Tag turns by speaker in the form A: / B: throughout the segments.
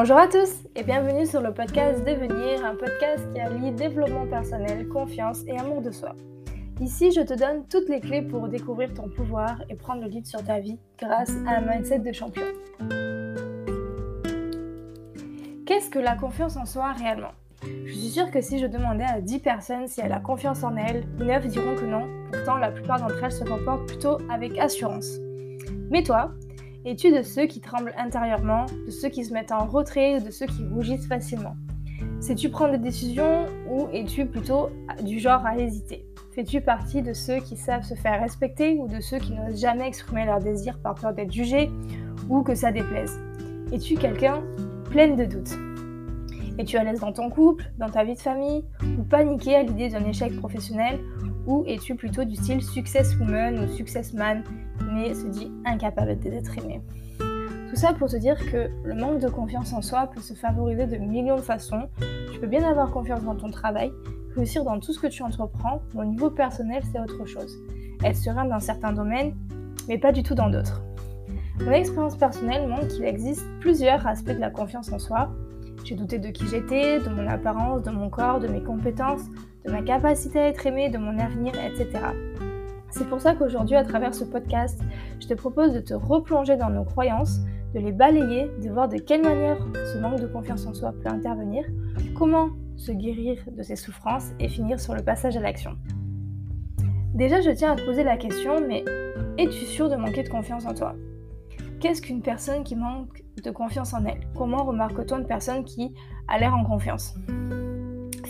A: Bonjour à tous et bienvenue sur le podcast Devenir, un podcast qui allie développement personnel, confiance et amour de soi. Ici, je te donne toutes les clés pour découvrir ton pouvoir et prendre le lead sur ta vie grâce à un mindset de champion. Qu'est-ce que la confiance en soi réellement? Je suis sûre que si je demandais à 10 personnes si elles a confiance en elles, 9 diront que non, pourtant la plupart d'entre elles se comportent plutôt avec assurance. Mais toi, es-tu de ceux qui tremblent intérieurement, de ceux qui se mettent en retrait ou de ceux qui rougissent facilement. Sais-tu prendre des décisions ou es-tu plutôt du genre à hésiter? Fais-tu partie de ceux qui savent se faire respecter ou de ceux qui n'osent jamais exprimer leurs désirs par peur d'être jugés ou que ça déplaise? Es-tu quelqu'un pleine de doutes? Es-tu à l'aise dans ton couple, dans ta vie de famille ou paniqué à l'idée d'un échec professionnel ou es-tu plutôt du style success woman ou success man mais se dit incapable d'être aimé? Tout ça pour te dire que le manque de confiance en soi peut se favoriser de millions de façons. Tu peux bien avoir confiance dans ton travail, réussir dans tout ce que tu entreprends, mais au niveau personnel, c'est autre chose. Être serein dans certains domaines, mais pas du tout dans d'autres. Mon expérience personnelle montre qu'il existe plusieurs aspects de la confiance en soi. J'ai douté de qui j'étais, de mon apparence, de mon corps, de mes compétences, de ma capacité à être aimé, de mon avenir, etc. C'est pour ça qu'aujourd'hui, à travers ce podcast, je te propose de te replonger dans nos croyances, de les balayer, de voir de quelle manière ce manque de confiance en soi peut intervenir, comment se guérir de ces souffrances et finir sur le passage à l'action. Déjà, je tiens à te poser la question, mais es-tu sûr de manquer de confiance en toi? Qu'est-ce qu'une personne qui manque de confiance en elle? Comment remarque-t-on une personne qui a l'air en confiance?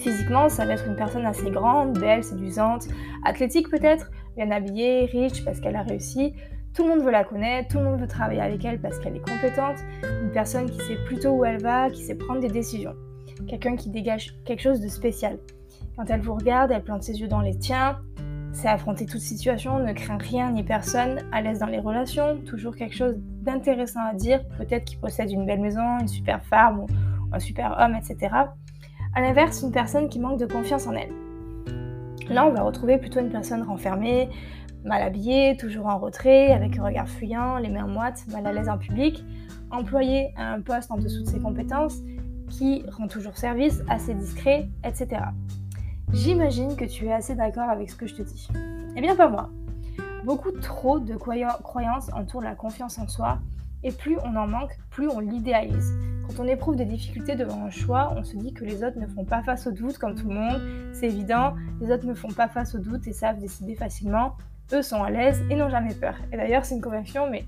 A: Physiquement, ça va être une personne assez grande, belle, séduisante, athlétique peut-être, bien habillée, riche parce qu'elle a réussi. Tout le monde veut la connaître, tout le monde veut travailler avec elle parce qu'elle est compétente. Une personne qui sait plutôt où elle va, qui sait prendre des décisions. Quelqu'un qui dégage quelque chose de spécial. Quand elle vous regarde, elle plante ses yeux dans les tiens, sait affronter toute situation, ne craint rien ni personne, à l'aise dans les relations, toujours quelque chose d'intéressant à dire, peut-être qu'il possède une belle maison, une super femme ou un super homme, etc. A l'inverse, une personne qui manque de confiance en elle. Là, on va retrouver plutôt une personne renfermée, mal habillée, toujours en retrait, avec un regard fuyant, les mains moites, mal à l'aise en public, employée à un poste en dessous de ses compétences, qui rend toujours service, assez discret, etc. J'imagine que tu es assez d'accord avec ce que je te dis. Eh bien, pas moi. Beaucoup trop de croyances entourent la confiance en soi et plus on en manque, plus on l'idéalise. Quand on éprouve des difficultés devant un choix, on se dit que les autres ne font pas face aux doutes comme tout le monde. C'est évident, les autres ne font pas face aux doutes et savent décider facilement. Eux sont à l'aise et n'ont jamais peur. Et d'ailleurs, c'est une conviction, mais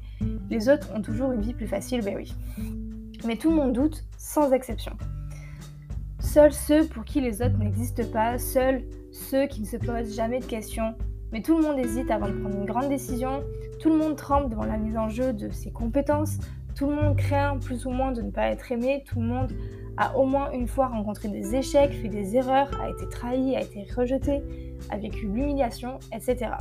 A: les autres ont toujours une vie plus facile, ben oui. Mais tout le monde doute, sans exception. Seuls ceux pour qui les autres n'existent pas, seuls ceux qui ne se posent jamais de questions, mais tout le monde hésite avant de prendre une grande décision, tout le monde tremble devant la mise en jeu de ses compétences, tout le monde craint plus ou moins de ne pas être aimé, tout le monde a au moins une fois rencontré des échecs, fait des erreurs, a été trahi, a été rejeté, a vécu l'humiliation, etc.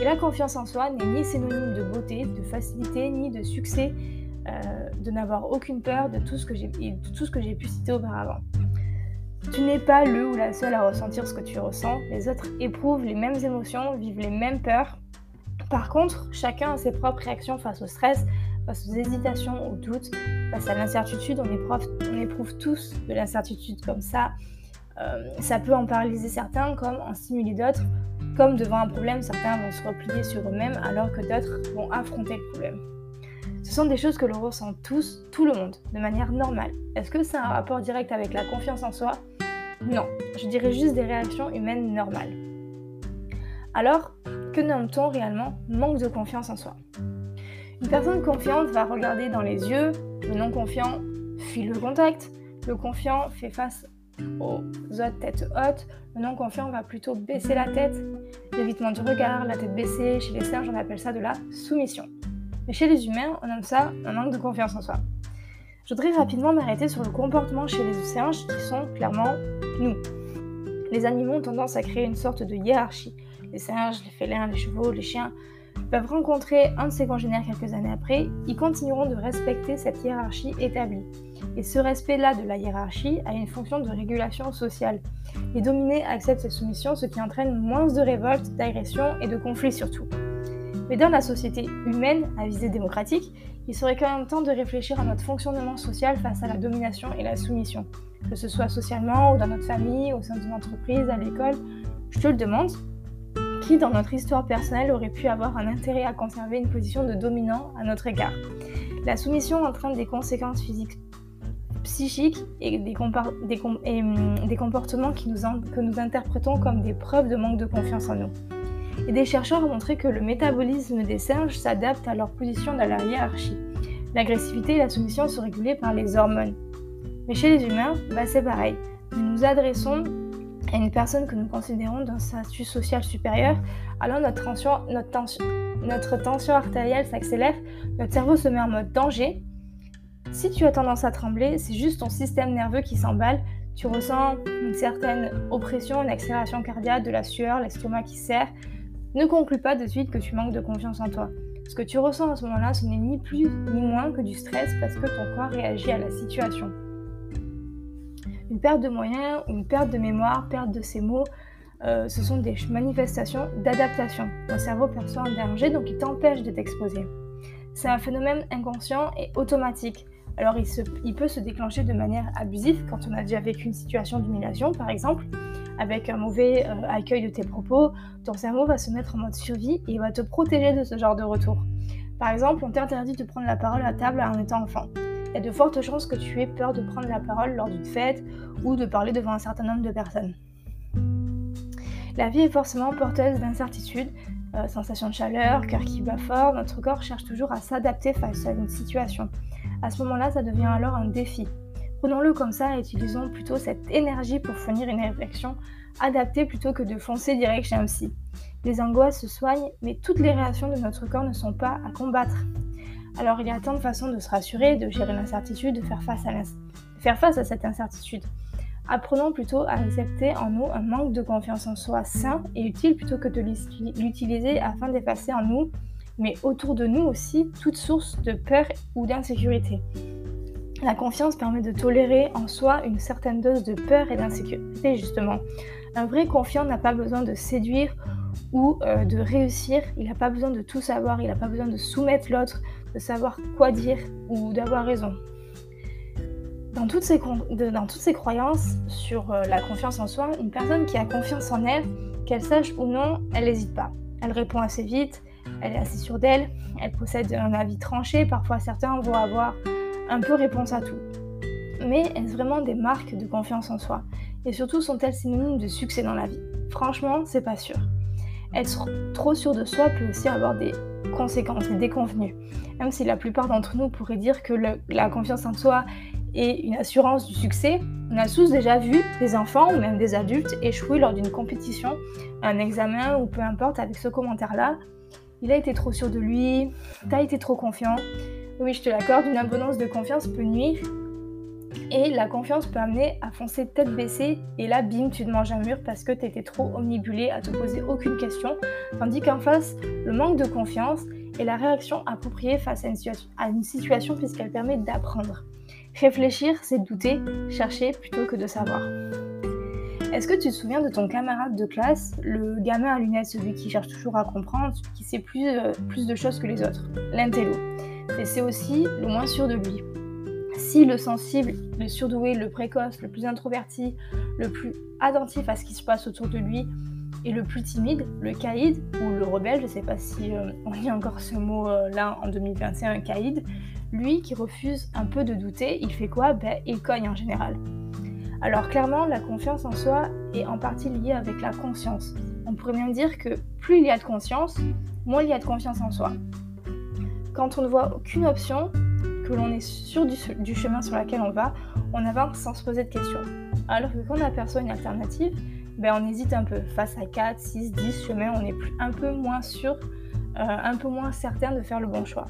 A: Et la confiance en soi n'est ni synonyme de beauté, de facilité, ni de succès, euh, de n'avoir aucune peur de tout ce que j'ai pu citer auparavant. Tu n'es pas le ou la seule à ressentir ce que tu ressens. Les autres éprouvent les mêmes émotions, vivent les mêmes peurs. Par contre, chacun a ses propres réactions face au stress, face aux hésitations, aux doutes, face à l'incertitude. On éprouve, tous de l'incertitude comme ça. Euh, ça peut en paralyser certains comme en stimuler d'autres. Comme devant un problème, certains vont se replier sur eux-mêmes alors que d'autres vont affronter le problème. Ce sont des choses que l'on ressent tous, tout le monde, de manière normale. Est-ce que c'est un rapport direct avec la confiance en soi? Non, je dirais juste des réactions humaines normales. Alors, que nomme-t-on réellement manque de confiance en soi? Une personne confiante va regarder dans les yeux, le non confiant fuit le contact, le confiant fait face aux autres tête haute, le non confiant va plutôt baisser la tête, l'évitement du regard, la tête baissée, chez les singes on appelle ça de la soumission. Mais chez les humains, on nomme ça un manque de confiance en soi. Je voudrais rapidement m'arrêter sur le comportement chez les singes qui sont clairement nous. Les animaux ont tendance à créer une sorte de hiérarchie. Les singes, les félins, les chevaux, les chiens peuvent rencontrer un de ces congénères quelques années après, ils continueront de respecter cette hiérarchie établie. Et ce respect-là de la hiérarchie a une fonction de régulation sociale. Les dominés acceptent cette soumission, ce qui entraîne moins de révoltes, d'agressions et de conflits surtout. Mais dans la société humaine à visée démocratique, il serait quand même temps de réfléchir à notre fonctionnement social face à la domination et la soumission, que ce soit socialement ou dans notre famille, au sein d'une entreprise, à l'école. Je te le demande, qui dans notre histoire personnelle aurait pu avoir un intérêt à conserver une position de dominant à notre égard? La soumission entraîne des conséquences physiques, psychiques et des, hum, comportements que nous interprétons comme des preuves de manque de confiance en nous. Et des chercheurs ont montré que le métabolisme des singes s'adapte à leur position dans la hiérarchie. L'agressivité et la soumission sont régulées par les hormones. Mais chez les humains, bah c'est pareil. Nous nous adressons à une personne que nous considérons d'un statut social supérieur, alors notre tension, notre tension, notre tension artérielle s'accélère, notre cerveau se met en mode danger. Si tu as tendance à trembler, c'est juste ton système nerveux qui s'emballe. Tu ressens une certaine oppression, une accélération cardiaque, de la sueur, l'estomac qui serre. Ne conclue pas de suite que tu manques de confiance en toi. Ce que tu ressens à ce moment-là, ce n'est ni plus ni moins que du stress parce que ton corps réagit à la situation. Une perte de moyens, une perte de mémoire, perte de ses mots, euh, ce sont des manifestations d'adaptation. Ton cerveau perçoit un danger, donc il t'empêche de t'exposer. C'est un phénomène inconscient et automatique. Alors il, peut se déclencher de manière abusive quand on a déjà vécu une situation d'humiliation, par exemple, avec un mauvais euh, accueil de tes propos, ton cerveau va se mettre en mode survie et va te protéger de ce genre de retour. Par exemple, on t'interdit de prendre la parole à table en étant enfant. Il y a de fortes chances que tu aies peur de prendre la parole lors d'une fête ou de parler devant un certain nombre de personnes. La vie est forcément porteuse d'incertitudes, euh, sensation de chaleur, cœur qui bat fort, notre corps cherche toujours à s'adapter face à une situation. À ce moment-là, ça devient alors un défi. Prenons-le comme ça et utilisons plutôt cette énergie pour fournir une réflexion adaptée plutôt que de foncer direct chez un psy. Les angoisses se soignent, mais toutes les réactions de notre corps ne sont pas à combattre. Alors il y a tant de façons de se rassurer, de gérer l'incertitude, de faire face à, faire face à cette incertitude. Apprenons plutôt à accepter en nous un manque de confiance en soi sain et utile plutôt que de l'utiliser afin d'effacer en nous, mais autour de nous aussi, toute source de peur ou d'insécurité. La confiance permet de tolérer en soi une certaine dose de peur et d'insécurité, justement. Un vrai confiant n'a pas besoin de séduire ou euh, de réussir, il n'a pas besoin de tout savoir, il n'a pas besoin de soumettre l'autre, de savoir quoi dire ou d'avoir raison. Dans toutes, ces dans toutes ces croyances sur euh, la confiance en soi, une personne qui a confiance en elle, qu'elle sache ou non, elle n'hésite pas. Elle répond assez vite, elle est assez sûre d'elle, elle possède un avis tranché, parfois certains vont avoir un peu réponse à tout. Mais est-ce vraiment des marques de confiance en soi? Et surtout, sont-elles synonymes de succès dans la vie? Franchement, c'est pas sûr. Être trop sûr de soi peut aussi avoir des conséquences, des déconvenues. Même si la plupart d'entre nous pourraient dire que la confiance en soi et une assurance du succès, on a tous déjà vu des enfants ou même des adultes échouer lors d'une compétition, un examen ou peu importe avec ce commentaire-là. Il a été trop sûr de lui, t'as été trop confiant. Oui, je te l'accorde, une abondance de confiance peut nuire et la confiance peut amener à foncer tête baissée et là, bim, tu te manges un mur parce que tu étais trop omnibulé à te poser aucune question. Tandis qu'en face, le manque de confiance est la réaction appropriée face à une, situation puisqu'elle permet d'apprendre. Réfléchir, c'est douter, chercher plutôt que de savoir. Est-ce que tu te souviens de ton camarade de classe, le gamin à lunettes, celui qui cherche toujours à comprendre, qui sait plus, euh, plus de choses que les autres? L'intello. Et c'est aussi le moins sûr de lui. Si le sensible, le surdoué, le précoce, le plus introverti, le plus attentif à ce qui se passe autour de lui, et le plus timide, le caïd ou le rebelle, je ne sais pas si euh, on lit encore ce mot là en 2021, caïd, lui qui refuse un peu de douter, il fait quoi? Ben, Il cogne en général. Alors clairement, la confiance en soi est en partie liée avec la conscience. On pourrait même dire que plus il y a de conscience, moins il y a de confiance en soi. Quand on ne voit aucune option, que l'on est sûr du, chemin sur lequel on va, on avance sans se poser de questions. Alors que quand on aperçoit une alternative, ben on hésite un peu. Face à 4, 6, 10 chemins, on est un peu moins sûr, euh, un peu moins certain de faire le bon choix.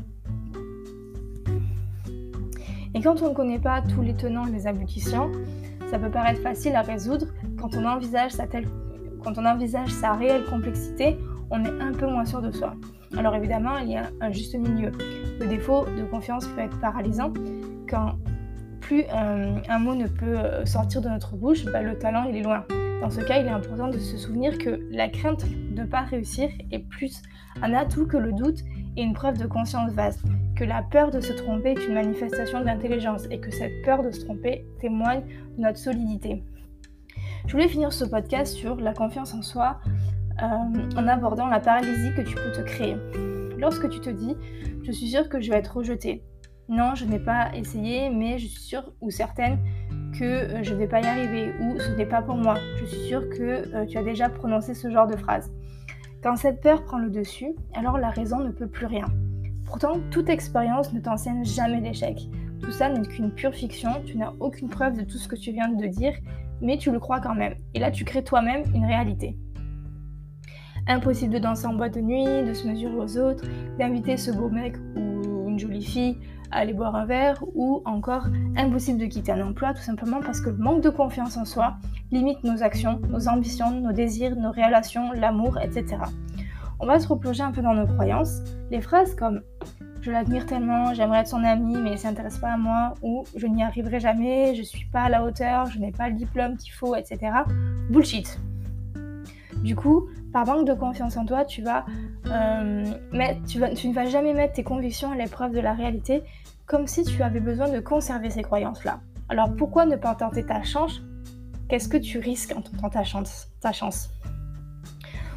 A: Et quand on ne connaît pas tous les tenants et les aboutissants, ça peut paraître facile à résoudre. Quand on envisage sa, quand on envisage sa réelle complexité, on est un peu moins sûr de soi. Alors évidemment, il y a un juste milieu. Le défaut de confiance peut être paralysant. Quand plus euh, un mot ne peut euh, sortir de notre bouche, bah, le talent il est loin. Dans ce cas, il est important de se souvenir que la crainte de ne pas réussir est plus un atout que le doute et une preuve de conscience vaste. que la peur de se tromper est une manifestation d'intelligence et que cette peur de se tromper témoigne de notre solidité. Je voulais finir ce podcast sur la confiance en soi en abordant la paralysie que tu peux te créer. Lorsque tu te dis, je suis sûre que je vais être rejetée. Non, je n'ai pas essayé, mais je suis sûre ou certaine que euh, je ne vais pas y arriver ou ce n'est pas pour moi. Je suis sûre que euh, tu as déjà prononcé ce genre de phrase. Quand cette peur prend le dessus, alors la raison ne peut plus rien. Pourtant, toute expérience ne t'enseigne jamais l'échec. Tout ça n'est qu'une pure fiction, tu n'as aucune preuve de tout ce que tu viens de dire, mais tu le crois quand même. Et là, tu crées toi-même une réalité. Impossible de danser en boîte de nuit, de se mesurer aux autres, d'inviter ce beau mec ou une jolie fille à aller boire un verre, ou encore impossible de quitter un emploi tout simplement parce que le manque de confiance en soi limite nos actions, nos ambitions, nos désirs, nos relations, l'amour, etc on va se replonger un peu dans nos croyances. Les phrases comme je l'admire tellement, j'aimerais être son ami, mais il s'intéresse pas à moi, ou je n'y arriverai jamais, je suis pas à la hauteur, je n'ai pas le diplôme qu'il faut, etc. Bullshit. Du coup, par manque de confiance en toi, tu vas, euh, tu, vas tu ne vas jamais mettre tes convictions à l'épreuve de la réalité, comme si tu avais besoin de conserver ces croyances-là. Alors pourquoi ne pas tenter ta chance? Qu'est-ce que tu risques en tentant ta chance, ta chance?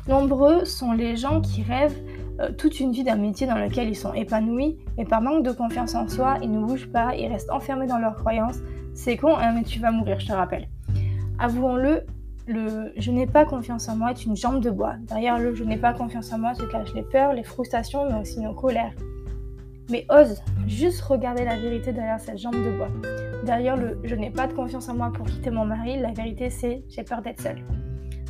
A: Nombreux sont les gens qui rêvent euh, toute une vie d'un métier dans lequel ils sont épanouis, mais par manque de confiance en soi, ils ne bougent pas, ils restent enfermés dans leurs croyances. C'est con, hein, mais tu vas mourir, je te rappelle. Avouons-le, le je n'ai pas confiance en moi est une jambe de bois. Derrière le je n'ai pas confiance en moi se cachent les peurs, les frustrations, mais aussi nos colères. Mais ose juste regarder la vérité derrière cette jambe de bois. Derrière le je n'ai pas de confiance en moi pour quitter mon mari, la vérité c'est j'ai peur d'être seule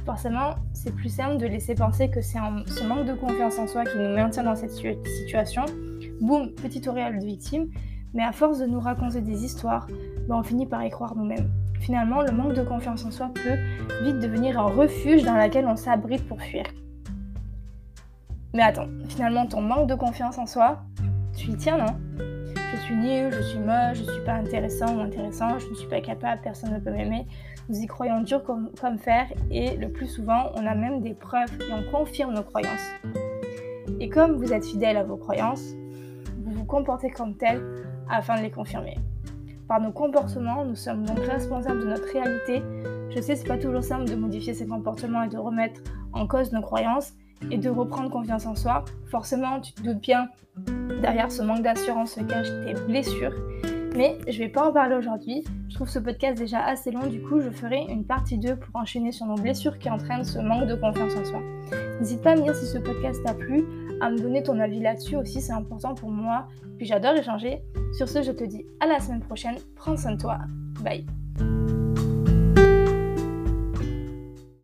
A: forcément, c'est plus simple de laisser penser que c'est ce manque de confiance en soi qui nous maintient dans cette situation. Boum, petit auréole de victime. Mais à force de nous raconter des histoires, ben, on finit par y croire nous-mêmes. Finalement, le manque de confiance en soi peut vite devenir un refuge dans lequel on s'abrite pour fuir. Mais attends, finalement, ton manque de confiance en soi, tu y tiens, non? Je suis nul, je suis moche, je suis pas intéressant ou intéressant, je ne suis pas capable, personne ne peut m'aimer nous y croyons dur comme, comme fer et le plus souvent, on a même des preuves et on confirme nos croyances. Et comme vous êtes fidèle à vos croyances, vous vous comportez comme tel afin de les confirmer. Par nos comportements, nous sommes donc responsables de notre réalité. Je sais, c'est pas toujours simple de modifier ses comportements et de remettre en cause nos croyances et de reprendre confiance en soi. Forcément, tu te doutes bien, derrière ce manque d'assurance se cachent tes blessures mais je vais pas en parler aujourd'hui. Je trouve ce podcast déjà assez long, du coup je ferai une partie 2 pour enchaîner sur nos blessures qui entraînent ce manque de confiance en soi. N'hésite pas à me dire si ce podcast t'a plu, à me donner ton avis là-dessus aussi, c'est important pour moi. Puis j'adore échanger. Sur ce, je te dis à la semaine prochaine. Prends soin de toi. Bye.